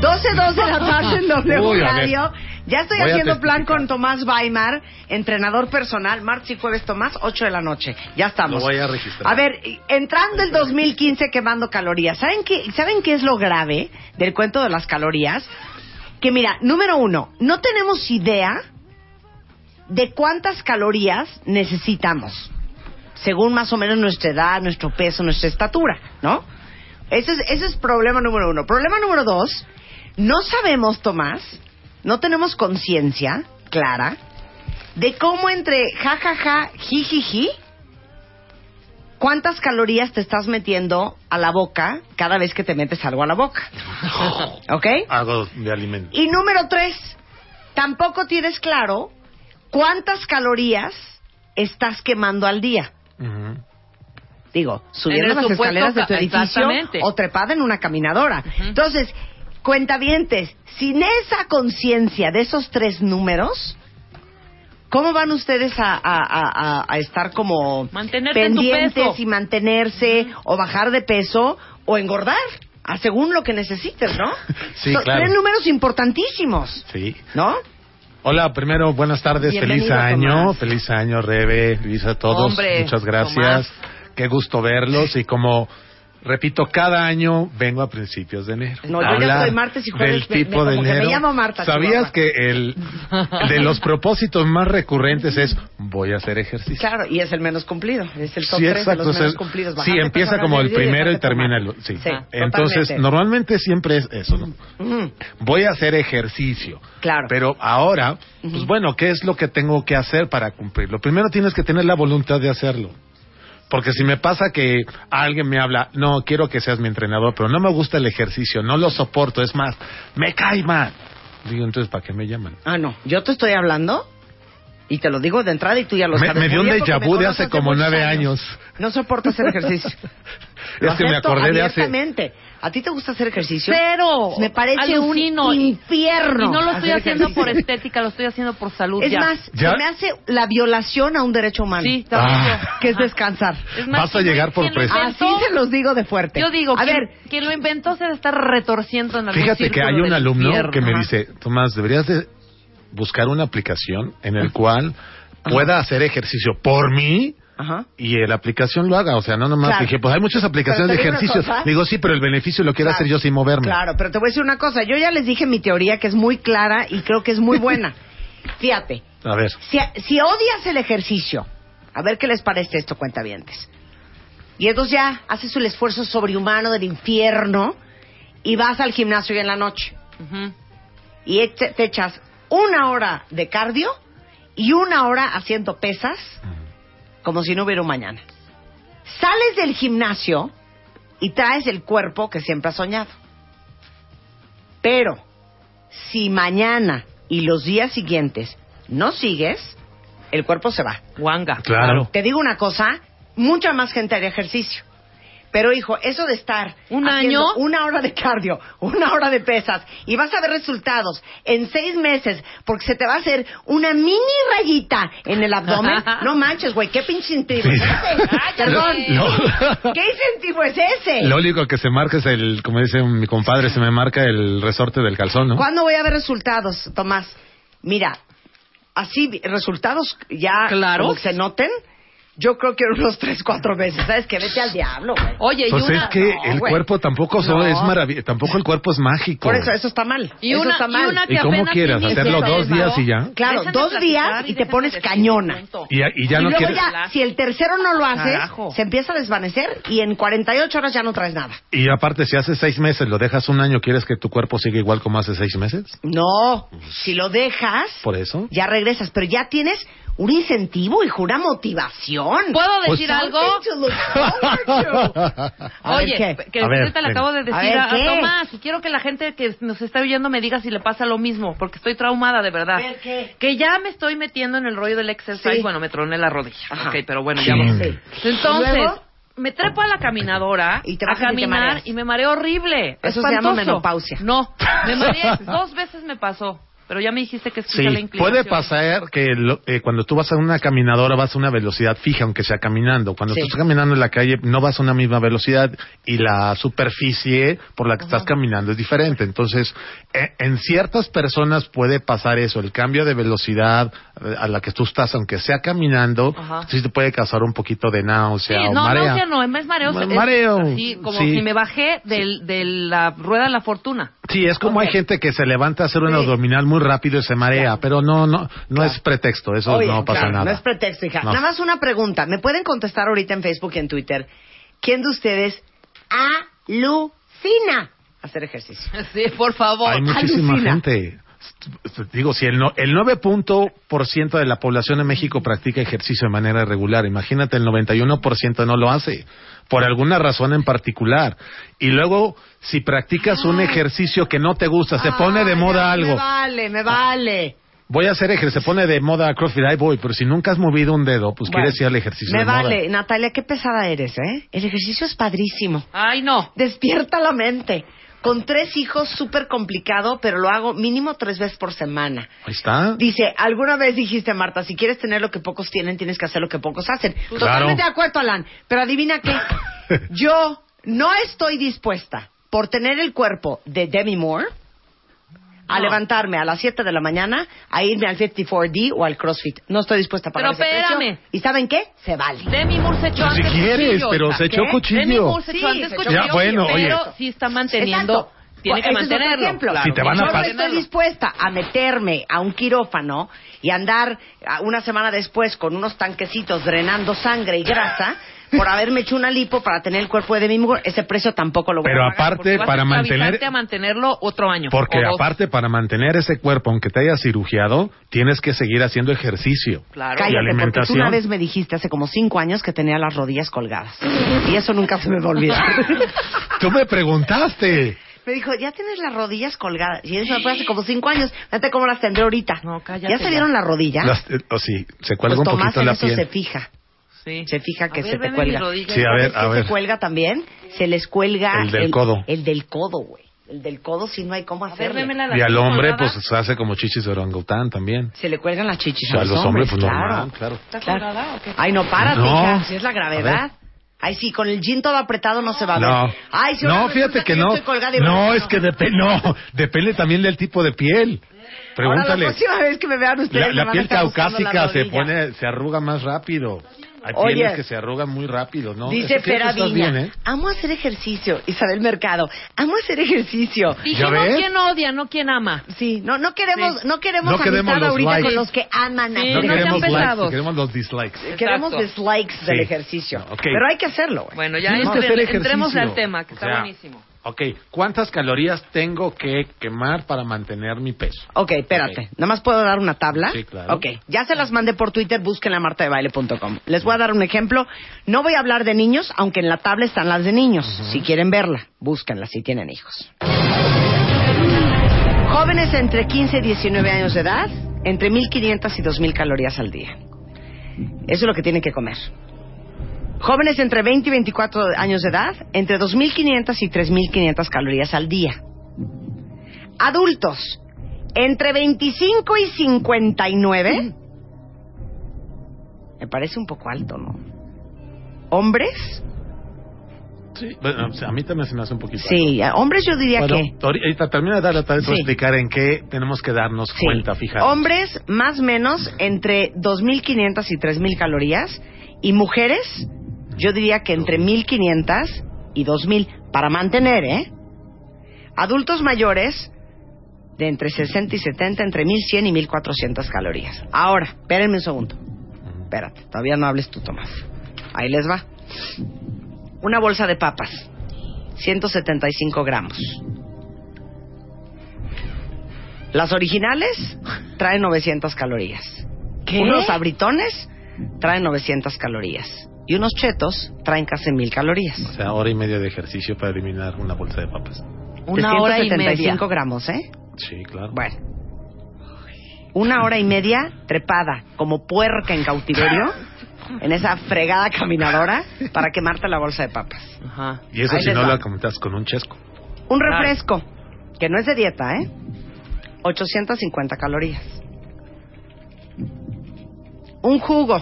12, 2 de la tarde en W Uy. Radio. Ya estoy Voy haciendo plan con Tomás Weimar, entrenador personal. Martes y jueves, Tomás, 8 de la noche. Ya estamos. Lo voy a registrar. A ver, entrando el 2015 quemando calorías. ¿Saben qué, ¿Saben qué es lo grave del cuento de las calorías? Que mira, número uno, no tenemos idea de cuántas calorías necesitamos, según más o menos nuestra edad, nuestro peso, nuestra estatura, ¿no? Ese es, ese es problema número uno. Problema número dos, no sabemos, Tomás, no tenemos conciencia clara de cómo entre jajaja, ja, ja, jijiji, cuántas calorías te estás metiendo a la boca cada vez que te metes algo a la boca. ¿Ok? Algo de alimento. Y número tres, tampoco tienes claro cuántas calorías estás quemando al día. Digo, subiendo las escaleras de tu edificio o trepada en una caminadora. Entonces, cuentavientes, sin esa conciencia de esos tres números, ¿cómo van ustedes a, a- a- a- a estar como Mantenerte en tu pendientes peso. y mantenerse o bajar de peso o engordar? a según lo que necesites, ¿no? Sí, Son claro. Tres números importantísimos, Sí. ¿no? Hola, primero, buenas tardes, Bienvenido, feliz año, Tomás. feliz año, Rebe, Luis, a todos. Hombre, Muchas gracias. Qué gusto verlos y como repito, cada año vengo a principios de enero. No, yo ya estoy martes y jueves, Del tipo me- de me enero. llamo Marta, ¿Sabías que el de los propósitos más recurrentes es voy a hacer ejercicio? Claro, y es el menos cumplido. Es el top Sí, 3 de los menos cumplidos. sí, empieza como el primero y termina el... Sí. Sí, Entonces, totalmente. normalmente siempre es eso, ¿no? Mm, Voy a hacer ejercicio. Claro. Pero ahora, pues bueno, ¿qué es lo que tengo que hacer para cumplirlo? Primero tienes que tener la voluntad de hacerlo. Porque si me pasa que alguien me habla, no, quiero que seas mi entrenador, pero no me gusta el ejercicio, no lo soporto, es más, me cae mal. Digo, entonces, ¿para qué me llaman? Ah, no. Yo te estoy hablando y te lo digo de entrada y tú ya lo sabes. me dio un déjà vu de hace como nueve años. No soporto hacer ejercicio. Lo Es que me acordé de hace... ¿A ti te gusta hacer ejercicio? Cero. Me parece Alucino. un infierno. Y no lo estoy haciendo ejercicio. por estética, lo estoy haciendo por salud. Es ya. más, ¿Ya? se me hace la violación a un derecho humano. Sí, también Ah. Que es descansar. Es más, Vas a ¿quién lo- llegar por preso. Así se los digo de fuerte. Yo digo, a quien, ver, quien lo inventó se debe estar retorciendo en algún Fíjate que hay un alumno infierno. que me Ajá. dice, Tomás, deberías de buscar una aplicación en el cual pueda hacer ejercicio por mí Ajá. y la aplicación lo haga. O sea, no nomás Claro. dije, pues hay muchas aplicaciones de te digo sí, pero el beneficio lo quiero Claro. hacer yo sin moverme. Claro, pero te voy a decir una cosa. Yo ya les dije mi teoría que es muy clara y creo que es muy buena. Fíjate, A ver, si, si odias el ejercicio, a ver qué les parece esto, cuentavientes. Y entonces ya haces el esfuerzo sobrehumano del infierno y vas al gimnasio hoy en la noche. Ujú. Y eche- te echas una hora de cardio y una hora haciendo pesas como si no hubiera un mañana. Sales del gimnasio y traes el cuerpo que siempre has soñado. Pero si mañana y los días siguientes no sigues, el cuerpo se va. Guanga. claro. Te digo una cosa, mucha más gente haría ejercicio. Pero hijo, eso de estar ¿Un haciendo año? una hora de cardio, una hora de pesas y vas a ver resultados en seis meses porque se te va a hacer una mini rayita en el abdomen, no manches, güey, qué pinche incentivo Sí. es ese. Ay, Perdón, Lo- ¿qué incentivo es ese? Lo único que se marca es el, como dice mi compadre, se me marca el resorte del calzón, ¿no? ¿Cuándo voy a ver resultados, Tomás? Mira, así resultados ya Claro. como que se noten Yo creo que unos tres, cuatro meses. ¿Sabes qué? Vete al diablo, güey. Oye, y Pues una... es que no, el güey. cuerpo tampoco No. es maravilloso, tampoco el cuerpo es mágico. Por eso, eso está mal. Y eso una- está y mal. una que ¿Y cómo apenas quieras? ¿Hacerlo dos días y ya? Claro, dos días y te pones cañona. Y, ya- y ya y no luego quieres... ya, si el tercero no lo haces, Carajo. se empieza a desvanecer y en 48 horas ya no traes nada. Y aparte, si hace seis meses, lo dejas un año, ¿quieres que tu cuerpo siga igual como hace seis meses? No, si lo dejas, Por eso. ya regresas, pero ya tienes un incentivo, hijo, una motivación. ¿Puedo Pues- decir algo? Oye, que ahorita le acabo de decir a, a. Tomás y quiero que la gente que nos está oyendo me diga si le pasa lo mismo, porque estoy traumada de verdad. Ver, ¿qué? Que ya me estoy metiendo en el rollo del exercise, Sí. bueno, me troné la rodilla. Ajá. Ok, pero bueno, ya vamos. Sí. Entonces, me trepo a la caminadora Y a y caminar y me mareo horrible. Eso se llama espantoso. menopausia. No, me mareé dos veces me pasó, pero ya me dijiste que es Sí, la inclinación. puede pasar que lo- eh, cuando tú vas a una caminadora vas a una velocidad fija, aunque sea caminando. Cuando Sí. tú estás caminando en la calle no vas a una misma velocidad y la superficie por la que estás caminando es diferente. Entonces, eh, en ciertas personas puede pasar eso, el cambio de velocidad a la que tú estás, aunque sea caminando, Ajá. sí te puede causar un poquito de náusea Sí, o no, marea. náusea no, es mareo. Ma- es- mareo, Sí, como sí. si me bajé del, de la rueda de la fortuna. Sí, es como Ok. hay gente que se levanta a hacer un Sí. abdominal muy rápido y se marea, pero no, no, no es pretexto, eso Oye, no pasa claro, nada. No es pretexto, hija. No. Nada más una pregunta. ¿Me pueden contestar ahorita en Facebook y en Twitter? ¿Quién de ustedes alucina hacer ejercicio? Sí, por favor. Hay muchísima alucina. gente. Digo, si el, no, el 9 punto por ciento de la población de México practica ejercicio de manera regular, imagínate, el 91% no lo hace, por alguna razón en particular. Y luego, si practicas un ejercicio que no te gusta, se pone de moda algo. Me vale, me vale. Voy a hacer ejercicio, se pone de moda CrossFit, ahí voy, pero si nunca has movido un dedo, pues Bueno, quieres ir al ejercicio Me de moda. vale. Natalia, qué pesada eres, ¿eh? El ejercicio es padrísimo. Ay, no. Despierta la mente. Con tres hijos, súper complicado, pero lo hago mínimo tres veces por semana. Ahí está. Dice, alguna vez dijiste, Marta, si quieres tener lo que pocos tienen, tienes que hacer lo que pocos hacen. Claro. Totalmente de acuerdo, Alan. Pero adivina qué. Yo no estoy dispuesta, por tener el cuerpo de Demi Moore, a No. levantarme a las 7 de la mañana, a irme al 54D o al CrossFit. No estoy dispuesta a pagar Pero ese precio. espérame. ¿Y saben qué? Se vale. Demi Moore se echó Pues si antes quieres, cuchillo, pero se echó cuchillo. Demi Moore se echó Sí, antes se echó cuchillo, Ya, bueno, pero oye. sí está manteniendo... Exacto. Tiene que Ese es mantenerlo. ejemplo. claro. Si te van a Yo no estoy dispuesta a meterme a un quirófano y andar una semana después con unos tanquecitos drenando sangre y grasa por haberme hecho una lipo para tener el cuerpo de Demi Moore. Ese precio tampoco lo voy Pero a pagar. aparte, Porque vas a para mantener... a mantenerlo otro año. Porque aparte, para mantener ese cuerpo, aunque te hayas cirugiado, tienes que seguir haciendo ejercicio. Claro. Y Cállate, porque tú alimentación. una vez me dijiste hace como cinco años que tenía las rodillas colgadas. Y eso nunca se me va a olvidar. Tú me preguntaste. Me dijo, ya tienes las rodillas colgadas. Y eso fue hace como cinco años. Fíjate cómo las tendré ahorita. No, cállate ¿Ya se vieron la rodilla? Las- eh, o sí, se cuelga pues un Tomás poquito en la eso se fija. Sí. Se fija A que ver, se te cuelga. Sí, a ver, ¿Sabes qué a ver. se cuelga también? Se les cuelga... El del codo. El del codo, güey. El del codo sí no hay cómo la Y al hombre, pues se hace como chichis de orangután también. Se le cuelgan las chichis O sea, a los, los hombres, pues claro. normal, claro. ¿Está Claro. o qué? Ay, no, párate, No. hija, si es la gravedad. Ay, sí, con el jean todo apretado no se va a ver. No, Ay, si ahora no, fíjate que no. No, es que depende, no, depende también del tipo de piel. Ahora, Pregúntale. la próxima vez que me vean ustedes La, me la a piel estar buscando la caucásica se pone, se arruga más rápido. Hay Oye. pieles que se arrugan muy rápido, ¿no? Dice Fera estás Viña, bien, ¿eh? amo hacer ejercicio. Isabel Mercado, amo hacer ejercicio. Dijimos quién odia, no quién ama. Sí, no, no queremos, Sí. no queremos No queremos amistad ahorita likes. con los que aman Sí, hacer No queremos likes, pesados. queremos los dislikes. Queremos dislikes del ejercicio. Pero hay que hacerlo, güey. Bueno, ya entre- entremos al tema, que O está sea, buenísimo. Ok, ¿cuántas calorías tengo que quemar para mantener mi peso? Ok, espérate. Ok. Nada más puedo dar una tabla. Sí, claro. Ok, ya se las mandé por Twitter, búsquenla martadebaile.com. Les voy a dar un ejemplo. No voy a hablar de niños, aunque en la tabla están las de niños. Si quieren verla, búsquenla si tienen hijos. Jóvenes entre 15 y 19 años de edad, entre 1500 y 2000 calorías al día. Eso es lo que tienen que comer. Jóvenes entre 20 y 24 años de edad, entre 2500 y 3500 calorías al día. Adultos, entre 25 y 59. Me parece un poco alto, ¿no? Hombres, Sí. Bueno, a mí también se me hace un poquito. sí, a hombres yo diría Bueno, que. ahorita termina de dar la tarde, te voy a Sí. explicar en qué tenemos que darnos Sí. cuenta, fíjate. Hombres, más o menos, entre 2.500 y 3.000 calorías. Y mujeres, yo diría que entre 1500 y 2000 para mantener, ¿eh? Adultos mayores, de entre 60 y 70, entre 1100 y 1400 calorías. Ahora, espérenme un segundo. Espérate, todavía no hables tú, Tomás. Ahí les va. Una bolsa de papas, 175 gramos. Las originales traen 900 calorías. ¿Qué? Unos abritones traen 900 calorías. Y unos chetos traen casi 1000 calorías. O sea, hora y media de ejercicio para eliminar una bolsa de papas. Una de hora y 175 media. gramos, ¿eh? Sí, claro. Bueno. Una hora y media trepada como puerca en cautiverio en esa fregada caminadora para quemarte la bolsa de papas. Ajá. Y eso Ahí si no va. lo comentas con un chesco. Un Claro. refresco, que no es de dieta, ¿eh? 850 calorías. Un jugo,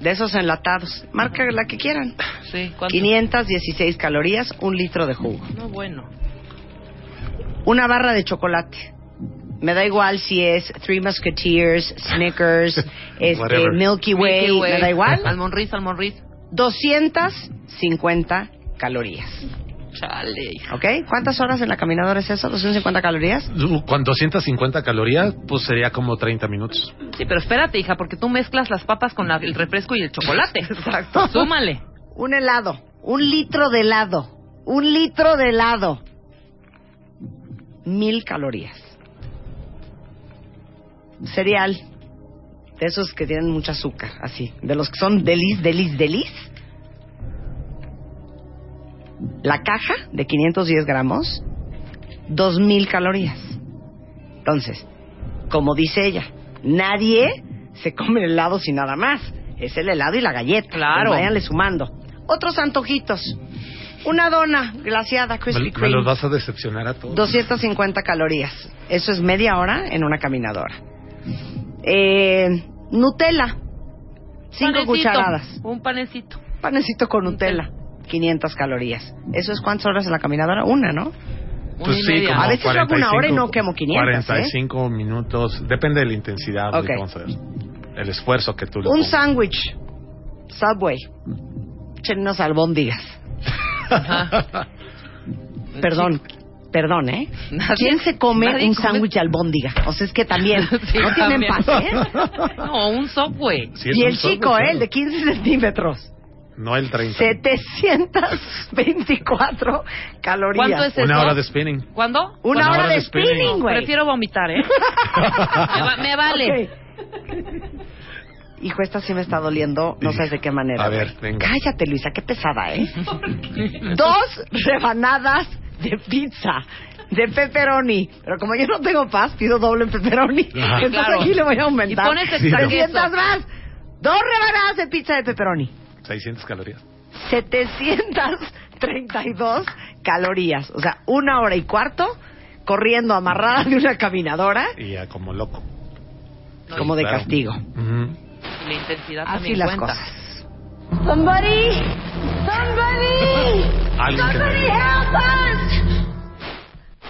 de esos enlatados, marca la que quieran. Sí, ¿cuánto? 516 calorías, un litro de jugo. No, bueno. Una barra de chocolate. Me da igual si es Three Musketeers, Snickers, este, Whatever. Milky Way, Milky Way. me da igual. Almond Riz, Almond Riz. 250 calorías. Chale. hija. ¿Ok? ¿Cuántas horas en la caminadora es eso? ¿250 calorías? Con 250 calorías, pues sería como 30 minutos. Sí, pero espérate, hija, porque tú mezclas las papas con la- el refresco y el chocolate. Exacto. Súmale. Un helado. Un litro de helado. Un litro de helado. Mil calorías. Cereal. De esos que tienen mucho azúcar, así. De los que son delis, delis, delis. La caja de 510 gramos, 2000 calorías. Entonces, como dice ella, nadie se come el helado sin nada más. Es el helado y la galleta. Claro. Pues váyanle sumando. Otros antojitos. Una dona glaciada, Krispy Me, me Kreme. los vas a decepcionar a todos. 250 calorías. Eso es media hora en una caminadora. Eh, Nutella. Cinco Panecito, cucharadas. Un panecito. Panecito con Nutella. 500 calorías. ¿Eso es cuántas horas en la caminadora? Una, ¿no? Una Pues y sí, como A veces hago una hora y no quemo 500, ¿eh? 45 minutos, depende de la intensidad. Ok. ahorita vamos a ver. El esfuerzo que tú le Un sándwich. Subway. Echen unos albóndigas. Ajá. Perdón. Perdón, ¿eh? Nadie- ¿Quién se come un come- sándwich albóndiga? O sea, es que también. Sí, no tienen también. paz, ¿eh? No, un software. Sí, y un el sándwich, chico, ¿eh? claro. El de 15 centímetros. No el 30. 724 calorías. ¿Cuánto es eso? Una hora de spinning. ¿Cuándo? Una hora de spinning, güey. Prefiero vomitar, ¿eh? me, va- me vale. Ok. Hijo, esta sí me está doliendo, no sabes de qué manera. A ver, venga. Cállate, Luisa, qué pesada, ¿eh? Dos rebanadas de pizza de pepperoni. Pero como yo no tengo paz, pido doble pepperoni. Ajá. Entonces Claro. aquí le voy a aumentar. Y pones extra 300 queso. más. Dos rebanadas de pizza de pepperoni. 600 calorías. 732 calorías. O sea, una hora y cuarto corriendo amarrada de una caminadora Y ya como loco. No, como de claro. castigo. Ujú. La intensidad Así también las cuenta. cosas. Somebody, somebody, somebody me- help us.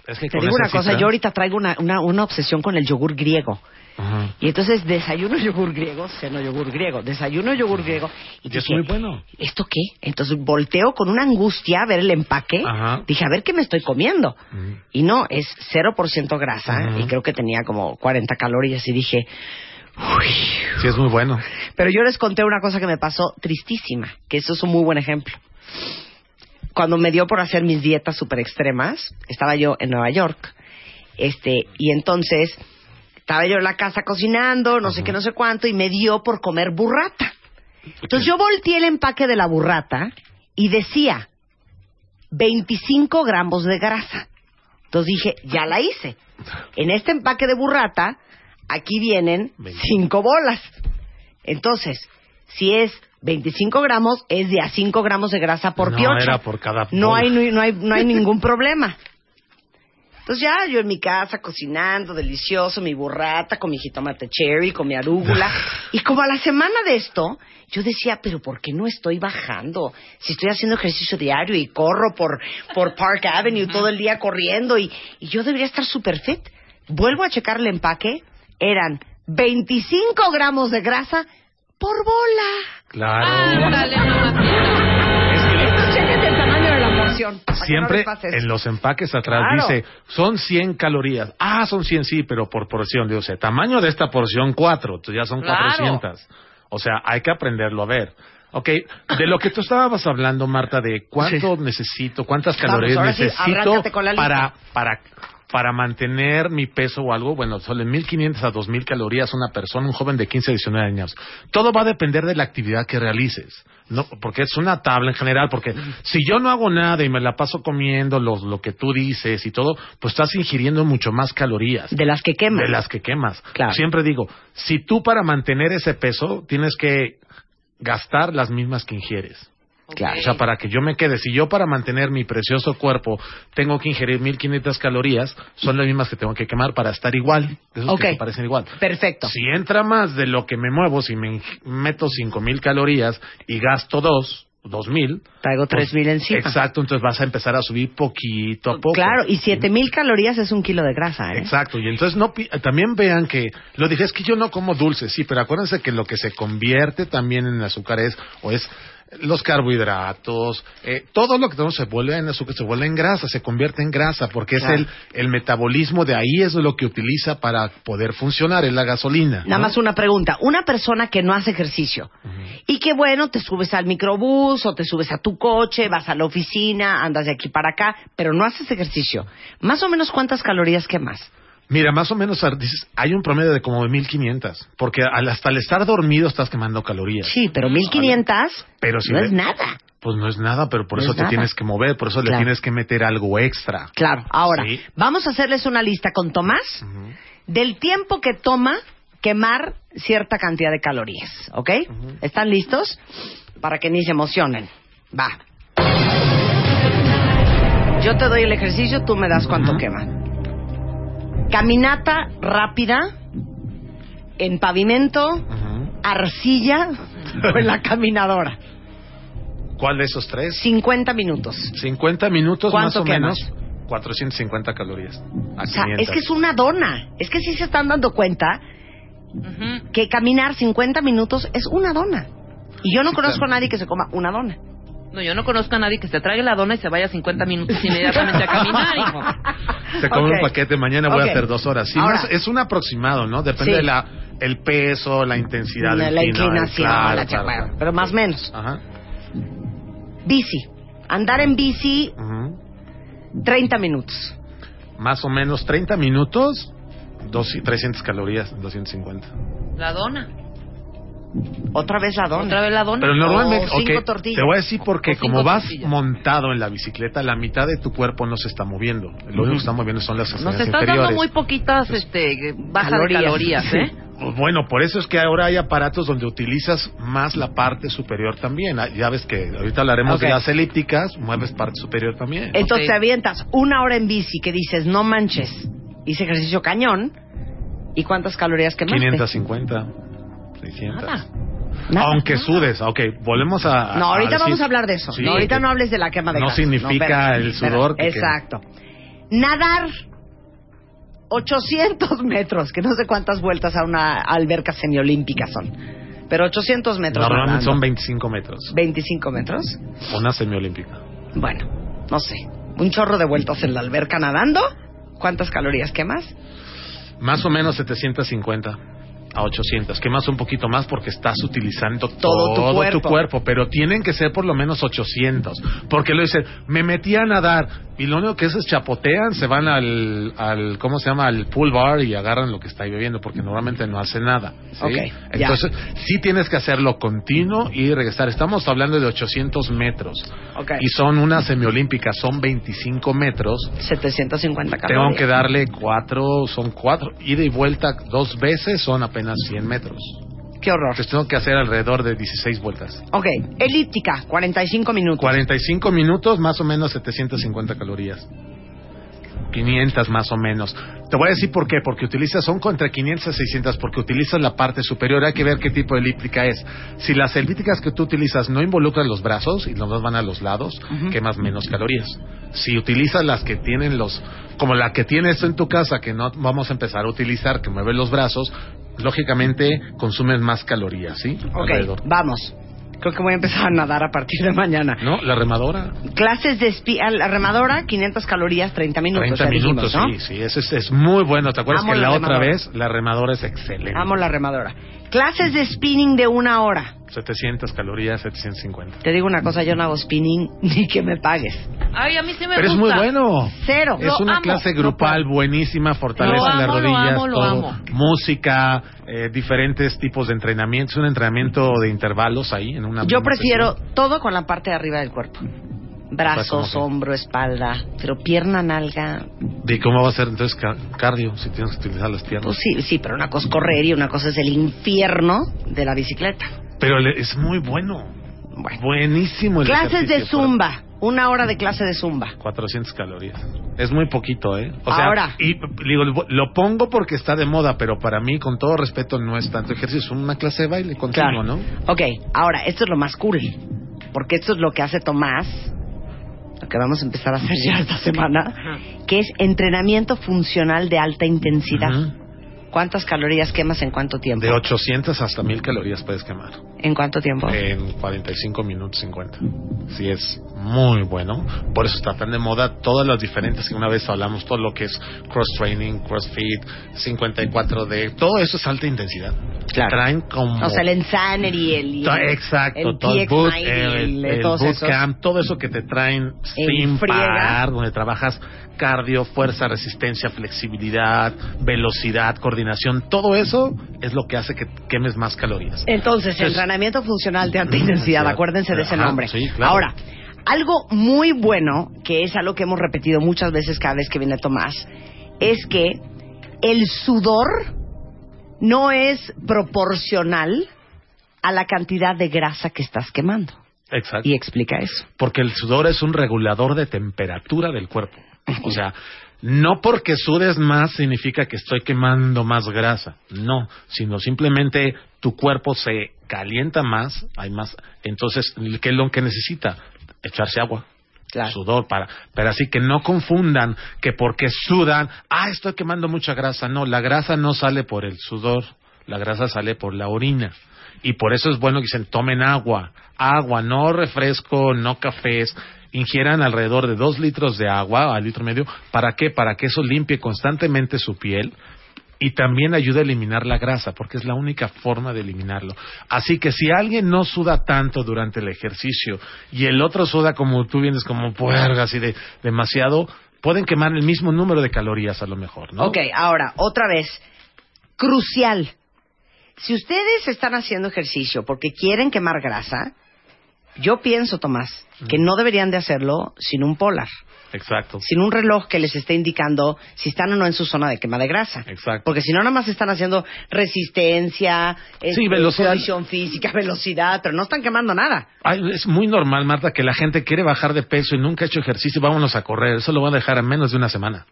Es que Te digo una cosa, cifra- yo ahorita traigo una, una, una obsesión con el yogur griego. Ajá. Y entonces desayuno yogur griego, ceno yogur griego, desayuno yogur griego. Y, Y es muy bueno. ¿esto qué? Entonces volteo con una angustia a ver el empaque. Ajá. Dije, a ver qué me estoy comiendo. Y no, es 0% grasa y creo que tenía como 40 calorías y dije, uy. Sí, es muy bueno. Pero yo les conté una cosa que me pasó tristísima, que eso es un muy buen ejemplo. Cuando me dio por hacer mis dietas súper extremas, estaba yo en Nueva York, este, y entonces estaba yo en la casa cocinando, no sé qué, no sé cuánto, y me dio por comer burrata. Entonces yo volteé el empaque de la burrata y decía 25 gramos de grasa. Entonces dije, ya la hice. En este empaque de burrata, aquí vienen 20. 5 bolas. Entonces, si es 25 gramos, es de a 5 gramos de grasa por No, piocha. era por cada no bola. hay, no, hay, no hay ningún problema. Entonces ya yo en mi casa cocinando, delicioso, mi burrata con mi jitomate cherry, con mi arúgula. Y como a la semana de esto, yo decía, pero ¿por qué no estoy bajando? Si estoy haciendo ejercicio diario y corro por, por Park Avenue todo el día corriendo y, y yo debería estar super fit. Vuelvo a checar el empaque, eran 25 gramos de grasa por bola. Claro. Ándale, mamacita. No Siempre en los empaques atrás Claro. dice, son 100 calorías. Ah, son 100, sí, pero por porción. Digo, o sea, tamaño de esta porción, 4. Entonces ya son Claro. 400. O sea, hay que aprenderlo a ver. Ok, de lo que tú estabas hablando, Marta, de cuánto necesito, cuántas Vamos, calorías sí, necesito para, para, para mantener mi peso o algo, bueno, son de 1500 a 2000 calorías una persona, un joven de 15 a 19 años. Todo va a depender de la actividad que realices. No, porque es una tabla en general, porque si yo no hago nada y me la paso comiendo los, lo que tú dices y todo, pues estás ingiriendo mucho más calorías De las que queman. de las que quemas. Claro. Siempre digo, si tú para mantener ese peso tienes que gastar las mismas que ingieres. Claro. O sea, para que yo me quede, si yo para mantener mi precioso cuerpo tengo que ingerir 1500 calorías, son las mismas que tengo que quemar para estar igual. De esos Ok. que parecen igual. Perfecto. Si entra más de lo que me muevo, si me meto 5000 calorías y gasto dos, 2000. Traigo pues, 3000 encima. Exacto, entonces vas a empezar a subir poquito a poco. Claro, y 7000 calorías es un kilo de grasa, ¿eh? Exacto, y entonces no también vean que lo dije es que yo no como dulces, sí, pero acuérdense que lo que se convierte también en azúcar es o es los carbohidratos, eh, todo lo que tenemos se vuelve en azúcar, se vuelve en grasa, se convierte en grasa, porque Claro. es el, el metabolismo de ahí es lo que utiliza para poder funcionar, es la gasolina. Nada ¿no? más una pregunta. Una persona que no hace ejercicio y que, bueno, te subes al microbús o te subes a tu coche, vas a la oficina, andas de aquí para acá, pero no haces ejercicio. Más o menos, ¿cuántas calorías quemas? Mira, más o menos dices, hay un promedio de como de 1500, porque al, hasta al estar dormido estás quemando calorías. Sí, pero 1500 Pero si no le- es nada. Pues no es nada, pero por No eso es te nada. tienes que mover, por eso Claro. le tienes que meter algo extra. Claro. Ahora, Sí. vamos a hacerles una lista con Tomás del tiempo que toma quemar cierta cantidad de calorías, ¿ok? ¿Están listos? Para que ni se emocionen. Va. Yo te doy el ejercicio, tú me das cuánto quema. Caminata rápida en pavimento, arcilla o en la caminadora. ¿Cuál de esos tres? 50 minutos. 50 minutos más ¿Cuánto o quemas? menos. 450 calorías. A O sea, 500. es que es una dona. Es que sí se están dando cuenta que caminar 50 minutos es una dona. Y yo no Sí, conozco claro. a nadie que se coma una dona. No, yo no conozco a nadie que se trague la dona y se vaya 50 minutos inmediatamente a caminar, hijo. Se come un paquete, mañana voy a hacer dos horas. Sí, Ahora- más- es un aproximado, ¿no? Depende Sí. de la el peso, la intensidad. la del la inclinación, claro, la claro, chapa- claro. pero más o menos. Ajá. Bici. Andar en bici Ujú. 30 minutos. Más o menos 30 minutos, dos, 300 calorías, 250. La dona. Otra vez la dona. Otra vez la dona. Pero normalmente, O cinco tortillas. te voy a decir porque como vas tortillas. montado en la bicicleta, la mitad de tu cuerpo no se está moviendo. Lo único que está moviendo son las Nos extremidades estás dando muy poquitas este, bajas Calorías. ¿eh? Pues Bueno, por eso es que ahora hay aparatos donde utilizas más la parte superior también. Ah, Ya ves que ahorita hablaremos de las elípticas, mueves parte superior también. Entonces te avientas una hora en bici que dices, no manches, hice ejercicio cañón. ¿Y cuántas calorías quemaste? 550, 600. Nada. Nada. Aunque sudes, ok, volvemos a... No, ahorita decir- vamos a hablar de eso. Sí, no, ahorita que no hables de la quema de no significa espérate, el sudor que- Exacto. Nadar 800 metros, que no sé cuántas vueltas a una alberca semiolímpica son. Pero 800 metros. Normalmente nadando. son 25 metros, 25 metros. una semiolímpica. Bueno, no sé. Un chorro de vueltas en la alberca nadando. ¿Cuántas calorías quemas? Más o menos 750 a 800. Quemas un poquito más porque estás utilizando Todo todo, tu tu, cuerpo. pero tienen que ser por lo menos 800. Porque lo dicen, me metí a nadar y lo único que es es chapotean, se van al, al ¿cómo se llama? Al pool bar y agarran lo que está ahí bebiendo porque normalmente no hace nada. ¿sí? Ok, ya. Entonces, sí tienes que hacerlo continuo y regresar. Estamos hablando de 800 metros. Y son una semiolímpica, son 25 metros. 750 Tengo calorías. que darle cuatro, son cuatro, ida y vuelta dos veces son apenas 100 metros. Qué horror. Entonces tengo que hacer alrededor de 16 vueltas. Ok, elíptica, 45 minutos. 45 minutos, más o menos 750 calorías. 500 más o menos. Te voy a decir por qué, porque utilizas, son contra 500 a 600, porque utilizas la parte superior, hay que ver qué tipo de elíptica es. Si las elípticas que tú utilizas no involucran los brazos y los dos van a los lados, Ujú. quemas menos calorías. Si utilizas las que tienen los, como la que tienes en tu casa, que no vamos a empezar a utilizar, que mueve los brazos, lógicamente consumes más calorías, ¿sí? Ok, Alrededor. vamos. Creo que voy a empezar a nadar a partir de mañana. ¿No? La remadora. Clases de espi a la remadora, 500 calorías, 30 minutos. 30 ya dijimos, minutos, ¿no? sí, sí, eso es, es muy bueno. ¿Te acuerdas Amo que la la, otra vez la remadora es excelente? Amo la remadora. Clases de spinning de una hora. 700 calorías, 750. Te digo una cosa, yo no hago spinning ni que me pagues. Ay, a mí sí me Pero es gusta. muy bueno. Cero. Es Lo una amo, clase lo grupal buenísima, fortalece Lo las amo, lo rodillas, amo, lo todo. amo. música, eh, diferentes tipos de entrenamiento, es un entrenamiento de intervalos ahí en una Yo prefiero sesión. todo con la parte de arriba del cuerpo. Brazos, hombro, espalda, pero pierna, nalga. ¿De cómo va a ser entonces ca- cardio si tienes que utilizar las piernas? Pues sí, sí, pero una cosa es correr y una cosa es el infierno de la bicicleta. Pero es muy bueno. Bueno. Buenísimo el Clases de zumba. Una hora de clase de zumba. 400 calorías. Es muy poquito, ¿eh? O sea, Ahora. Y digo, lo pongo porque está de moda, pero para mí, con todo respeto, no es tanto ejercicio. Es una clase de baile continuo, Claro. ¿no? Ok, ahora, esto es lo más cool. Porque esto es lo que hace Tomás, lo que vamos a empezar a hacer ya esta semana, que es entrenamiento funcional de alta intensidad. ¿Cuántas calorías quemas en cuánto tiempo? De 800 hasta 1000 calorías puedes quemar. ¿En cuánto tiempo? En 45 minutos 50. Sí, es muy bueno. Por eso está tan de moda todas las diferentes que una vez hablamos, todo lo que es cross training, crossfit, 54D, todo eso es alta intensidad. Claro. Traen como... o sea, el Insanity, el, Exacto, el todo el, PX90, boot, el- el, el bootcamp, todo eso que te traen En sin friega. parar, donde trabajas cardio, fuerza, resistencia, flexibilidad, velocidad, coordinación, todo eso es lo que hace que quemes más calorías. Entonces, Entonces- entrenamiento funcional de alta intensidad, Ajá, acuérdense de ese ajá, nombre. sí, claro. Ahora, algo muy bueno, que es algo que hemos repetido muchas veces cada vez que viene Tomás, es que el sudor no es proporcional a la cantidad de grasa que estás quemando. Exacto. Y explica eso. Porque el sudor es un regulador de temperatura del cuerpo. O sea, no porque sudes más significa que estoy quemando más grasa. No, sino simplemente tu cuerpo se calienta más, hay más. Entonces, ¿qué es lo que necesita? Echarse agua. Claro. Sudor para, pero así que no confundan que porque sudan, ah, estoy quemando mucha grasa. No, la grasa no sale por el sudor, la grasa sale por la orina. Y por eso es bueno que dicen, tomen agua, agua, no refresco, no cafés, ingieran alrededor de dos litros de agua, al litro y medio, ¿para qué? Para que eso limpie constantemente su piel y también ayuda a eliminar la grasa, porque es la única forma de eliminarlo. Así que si alguien no suda tanto durante el ejercicio y el otro suda como tú vienes como puerga, así de demasiado, pueden quemar el mismo número de calorías a lo mejor, ¿no? Ok, ahora, otra vez, crucial. Si ustedes están haciendo ejercicio porque quieren quemar grasa, yo pienso, Tomás, que no deberían de hacerlo sin un polar, Exacto. sin un reloj que les esté indicando si están o no en su zona de quema de grasa. Exacto. Porque si no, nada más están haciendo resistencia, este, velocidad. condición física, velocidad, pero no están quemando nada. Ay, es muy normal, Marta, que la gente quiere bajar de peso y nunca ha hecho ejercicio, vámonos a correr. Eso lo van a dejar a menos de una semana.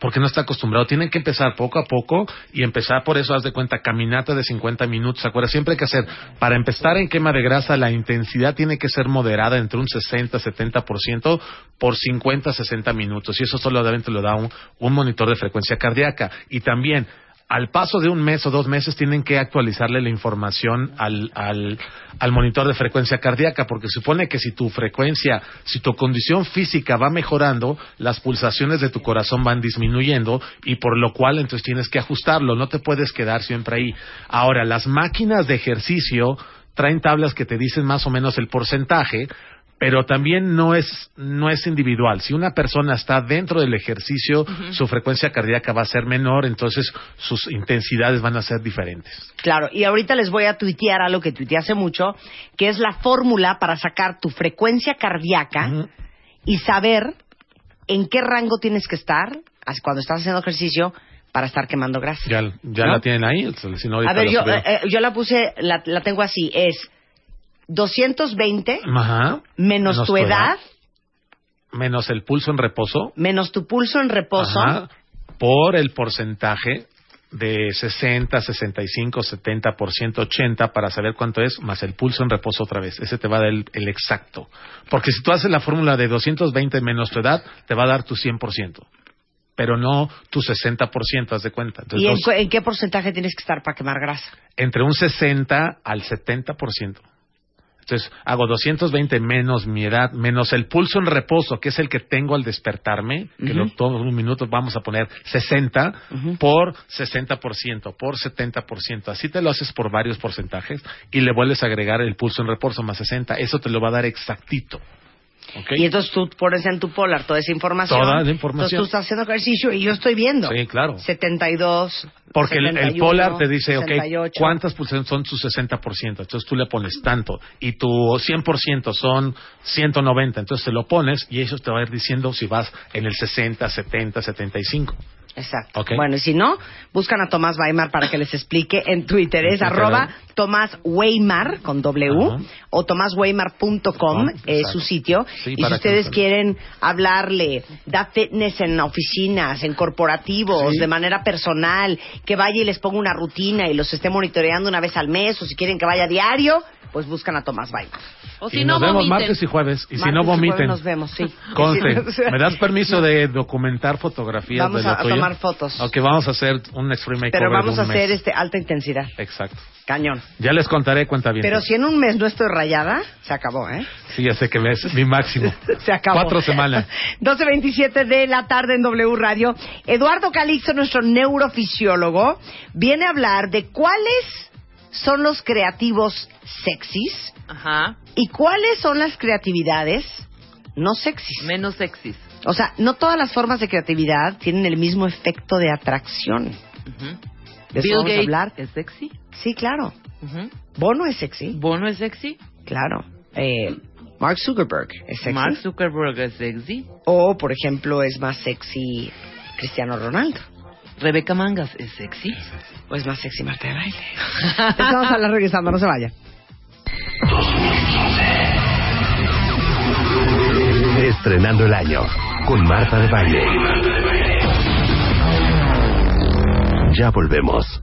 Porque no está acostumbrado. Tienen que empezar poco a poco y empezar por eso, haz de cuenta, caminata de 50 minutos. Acuerda, siempre hay que hacer, para empezar en quema de grasa, la intensidad tiene que ser moderada entre un 60-70% por 50-60 minutos. Y eso solamente lo da un monitor de frecuencia cardíaca. Y también, al paso de un mes o dos meses tienen que actualizarle la información al, al, al monitor de frecuencia cardíaca, porque supone que si tu frecuencia, si tu condición física va mejorando, las pulsaciones de tu corazón van disminuyendo y por lo cual entonces tienes que ajustarlo, no te puedes quedar siempre ahí. Ahora, las máquinas de ejercicio traen tablas que te dicen más o menos el porcentaje, pero también no es no es individual. Si una persona está dentro del ejercicio, su frecuencia cardíaca va a ser menor, entonces sus intensidades van a ser diferentes. Claro, y ahorita les voy a tuitear algo que tuiteé hace mucho, que es la fórmula para sacar tu frecuencia cardíaca y saber en qué rango tienes que estar cuando estás haciendo ejercicio para estar quemando grasa. Ya, ya ¿No? la tienen ahí, si no, A ver, yo, eh, eh, yo la puse, la, la tengo así, es 220 Ajá. menos, tu edad, menos el pulso en reposo, menos tu pulso en reposo, Ajá. por el porcentaje de 60, 65, 70%, 80 para saber cuánto es, más el pulso en reposo otra vez. Ese te va a dar el, el exacto. Porque si tú haces la fórmula de 220 menos tu edad, te va a dar tu 100%. pero no tu 60%, haz de cuenta. Entonces, ¿Y en, dos- en qué porcentaje tienes que estar para quemar grasa? entre un 60 al 70%. Entonces, hago 220 menos mi edad, menos el pulso en reposo, que es el que tengo al despertarme, que lo tomo un minuto, vamos a poner 60 por 60%, por 70%. Así te lo haces por varios porcentajes y le vuelves a agregar el pulso en reposo más 60. Eso te lo va a dar exactito. ¿Ok? Y entonces tú pones en tu polar toda esa información. Toda la información. Entonces tú estás haciendo ejercicio y yo estoy viendo. Sí, claro. 72. Porque el- el, 71, Polar te dice, ok, 68. ¿cuántas pulsaciones son sus 60%? Entonces tú le pones tanto. Y tu 100% son 190. Entonces te lo pones y eso te va a ir diciendo si vas en el 60, 70, 75. Exacto. Bueno, y si no, buscan a Tomás Weimar para que les explique en Twitter. Es arroba. Tomás Weimar con W Ajá. o tomásweimar.com Ah, es su sitio. Sí, y si que ustedes quieren hablarle, da fitness en oficinas, en corporativos, Sí. de manera personal, que vaya y les ponga una rutina y los esté monitoreando una vez al mes o si quieren que vaya diario, pues buscan a Tomás Weimar. O y si no, nos vemos vomiten. martes y jueves. Y si no vomiten. nos vemos, sí. Conste, ¿me das permiso de documentar fotografías Vamos de lo a- tomar fotos. Ok, vamos a hacer un extreme makeover Pero vamos de a hacer mes. este alta intensidad. Exacto. Cañón. Ya les contaré cuenta bien. Pero si en un mes no estoy rayada, se acabó, ¿eh? Sí, ya sé que es mi máximo. Se acabó. Cuatro semanas. 12.27 de la tarde en W Radio. Eduardo Calixto, nuestro neurofisiólogo, viene a hablar de cuáles son los creativos sexys Ajá. y cuáles son las creatividades no sexys. Menos sexys. O sea, no todas las formas de creatividad tienen el mismo efecto de atracción. Ujú. ¿De eso Bill vamos a Gates hablar? es sexy. Sí, claro. Ujú. Bono es sexy. Bono es sexy. Claro. Eh, Mark Zuckerberg es sexy. Mark Zuckerberg es sexy. O, por ejemplo, es más sexy Cristiano Ronaldo. Rebeca Mangas es sexy. O es más sexy Marta de baile. Estamos a hablar regresando, no se vaya. Estrenando el año con Marta de Baile. Ya volvemos.